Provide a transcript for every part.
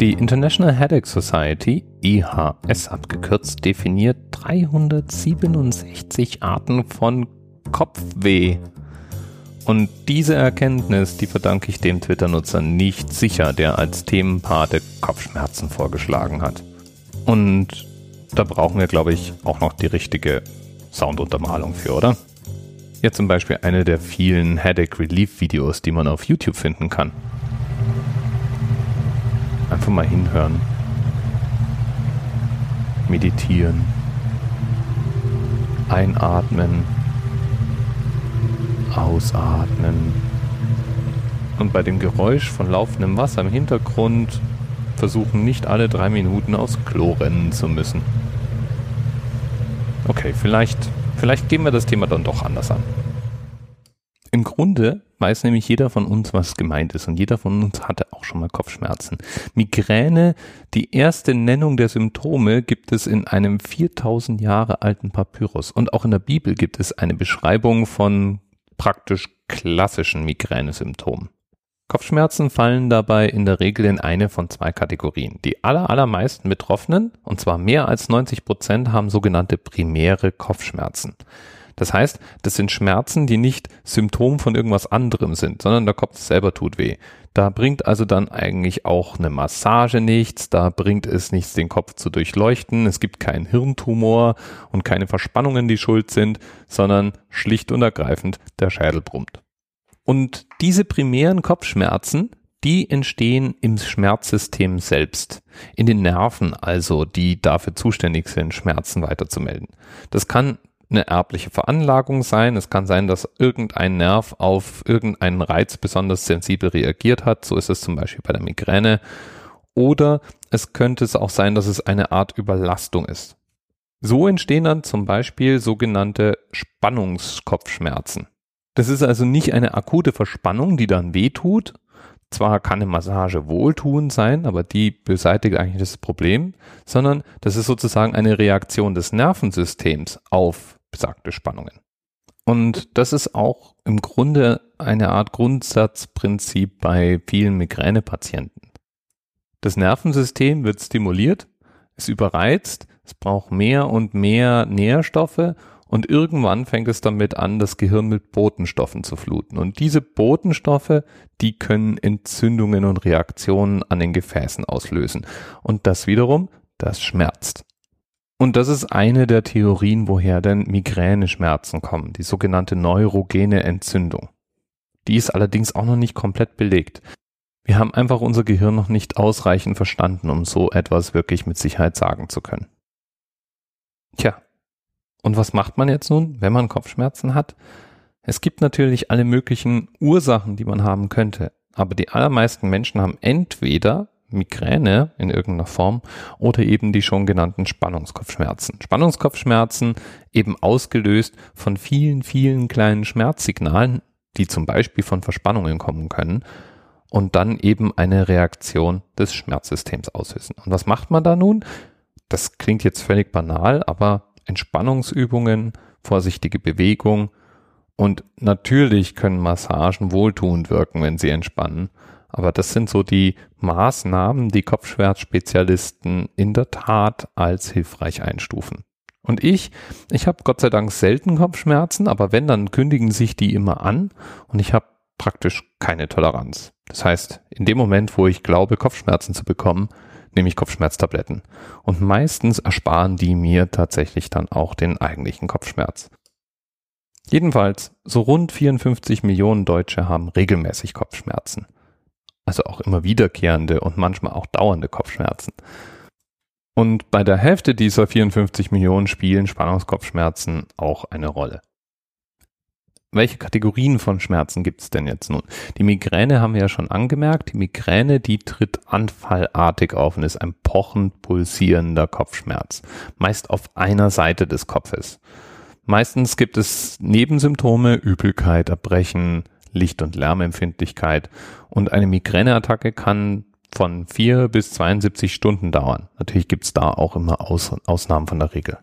Die International Headache Society, IHS abgekürzt, definiert 367 Arten von Kopfweh. Und diese Erkenntnis, die verdanke ich dem Twitter-Nutzer nicht sicher, der als Themenpate Kopfschmerzen vorgeschlagen hat. Und da brauchen wir, glaube ich, auch noch die richtige Sounduntermalung für, oder? Ja, zum Beispiel eine der vielen Headache Relief Videos, die man auf YouTube finden kann. Einfach mal hinhören. Meditieren. Einatmen. Ausatmen. Und bei dem Geräusch von laufendem Wasser im Hintergrund versuchen nicht alle drei Minuten aufs Klo rennen zu müssen. Okay, vielleicht, vielleicht gehen wir das Thema dann doch anders an. Im Grunde weiß nämlich jeder von uns, was gemeint ist. Und jeder von uns hatte auch schon mal Kopfschmerzen. Migräne, die erste Nennung der Symptome gibt es in einem 4000 Jahre alten Papyrus. Und auch in der Bibel gibt es eine Beschreibung von praktisch klassischen Migränesymptomen. Kopfschmerzen fallen dabei in der Regel in eine von zwei Kategorien. Die aller, allermeisten Betroffenen, und zwar mehr als 90 Prozent, haben sogenannte primäre Kopfschmerzen. Das heißt, das sind Schmerzen, die nicht Symptom von irgendwas anderem sind, sondern der Kopf selber tut weh. Da bringt also dann eigentlich auch eine Massage nichts, da bringt es nichts, den Kopf zu durchleuchten, es gibt keinen Hirntumor und keine Verspannungen, die schuld sind, sondern schlicht und ergreifend der Schädel brummt. Und diese primären Kopfschmerzen, die entstehen im Schmerzsystem selbst, in den Nerven also, die dafür zuständig sind, Schmerzen weiterzumelden. Das kann eine erbliche Veranlagung sein. Es kann sein, dass irgendein Nerv auf irgendeinen Reiz besonders sensibel reagiert hat. So ist es zum Beispiel bei der Migräne. Oder es könnte es auch sein, dass es eine Art Überlastung ist. So entstehen dann zum Beispiel sogenannte Spannungskopfschmerzen. Das ist also nicht eine akute Verspannung, die dann wehtut. Zwar kann eine Massage wohltuend sein, aber die beseitigt eigentlich das Problem, sondern das ist sozusagen eine Reaktion des Nervensystems auf besagte Spannungen. Und das ist auch im Grunde eine Art Grundsatzprinzip bei vielen Migränepatienten. Das Nervensystem wird stimuliert, es überreizt, es braucht mehr und mehr Nährstoffe und irgendwann fängt es damit an, das Gehirn mit Botenstoffen zu fluten. Und diese Botenstoffe, die können Entzündungen und Reaktionen an den Gefäßen auslösen. Und das wiederum, das schmerzt. Und das ist eine der Theorien, woher denn Migräneschmerzen kommen, die sogenannte neurogene Entzündung. Die ist allerdings auch noch nicht komplett belegt. Wir haben einfach unser Gehirn noch nicht ausreichend verstanden, um so etwas wirklich mit Sicherheit sagen zu können. Tja, und was macht man jetzt nun, wenn man Kopfschmerzen hat? Es gibt natürlich alle möglichen Ursachen, die man haben könnte. Aber die allermeisten Menschen haben entweder Migräne in irgendeiner Form oder eben die schon genannten Spannungskopfschmerzen. Spannungskopfschmerzen eben ausgelöst von vielen, vielen kleinen Schmerzsignalen, die zum Beispiel von Verspannungen kommen können und dann eben eine Reaktion des Schmerzsystems auslösen. Und was macht man da nun? Das klingt jetzt völlig banal, aber Entspannungsübungen, vorsichtige Bewegung und natürlich können Massagen wohltuend wirken, wenn sie entspannen. Aber das sind so die Maßnahmen, die Kopfschmerzspezialisten in der Tat als hilfreich einstufen. Und ich, ich habe Gott sei Dank selten Kopfschmerzen, aber wenn, dann kündigen sich die immer an und ich habe praktisch keine Toleranz. Das heißt, in dem Moment, wo ich glaube, Kopfschmerzen zu bekommen, nämlich Kopfschmerztabletten. Und meistens ersparen die mir tatsächlich dann auch den eigentlichen Kopfschmerz. Jedenfalls, so rund 54 Millionen Deutsche haben regelmäßig Kopfschmerzen. Also auch immer wiederkehrende und manchmal auch dauernde Kopfschmerzen. Und bei der Hälfte dieser 54 Millionen spielen Spannungskopfschmerzen auch eine Rolle welche Kategorien von Schmerzen gibt es denn jetzt nun? Die Migräne haben wir ja schon angemerkt. Die Migräne, die tritt anfallartig auf und ist ein pochend pulsierender Kopfschmerz. Meist auf einer Seite des Kopfes. Meistens gibt es Nebensymptome, Übelkeit, Erbrechen, Licht- und Lärmempfindlichkeit. Und eine Migräneattacke kann von vier bis 72 Stunden dauern. Natürlich gibt es da auch immer Aus Ausnahmen von der Regel.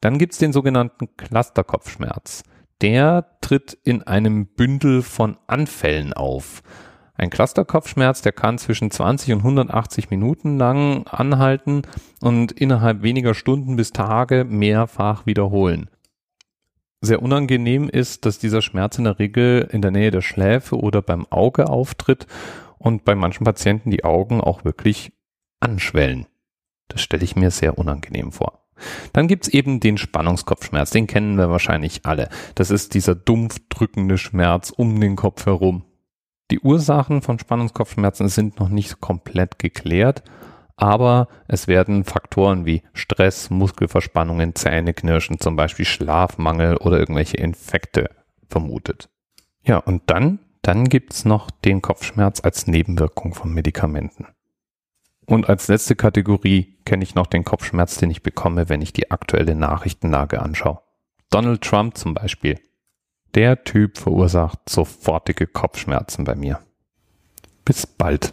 Dann gibt es den sogenannten Clusterkopfschmerz der tritt in einem Bündel von Anfällen auf. Ein Clusterkopfschmerz, der kann zwischen 20 und 180 Minuten lang anhalten und innerhalb weniger Stunden bis Tage mehrfach wiederholen. Sehr unangenehm ist, dass dieser Schmerz in der Regel in der Nähe der Schläfe oder beim Auge auftritt und bei manchen Patienten die Augen auch wirklich anschwellen. Das stelle ich mir sehr unangenehm vor. Dann gibt's eben den Spannungskopfschmerz, den kennen wir wahrscheinlich alle. Das ist dieser dumpf drückende Schmerz um den Kopf herum. Die Ursachen von Spannungskopfschmerzen sind noch nicht komplett geklärt, aber es werden Faktoren wie Stress, Muskelverspannungen, Zähneknirschen, zum Beispiel Schlafmangel oder irgendwelche Infekte vermutet. Ja, und dann, dann gibt's noch den Kopfschmerz als Nebenwirkung von Medikamenten. Und als letzte Kategorie kenne ich noch den Kopfschmerz, den ich bekomme, wenn ich die aktuelle Nachrichtenlage anschaue. Donald Trump zum Beispiel. Der Typ verursacht sofortige Kopfschmerzen bei mir. Bis bald.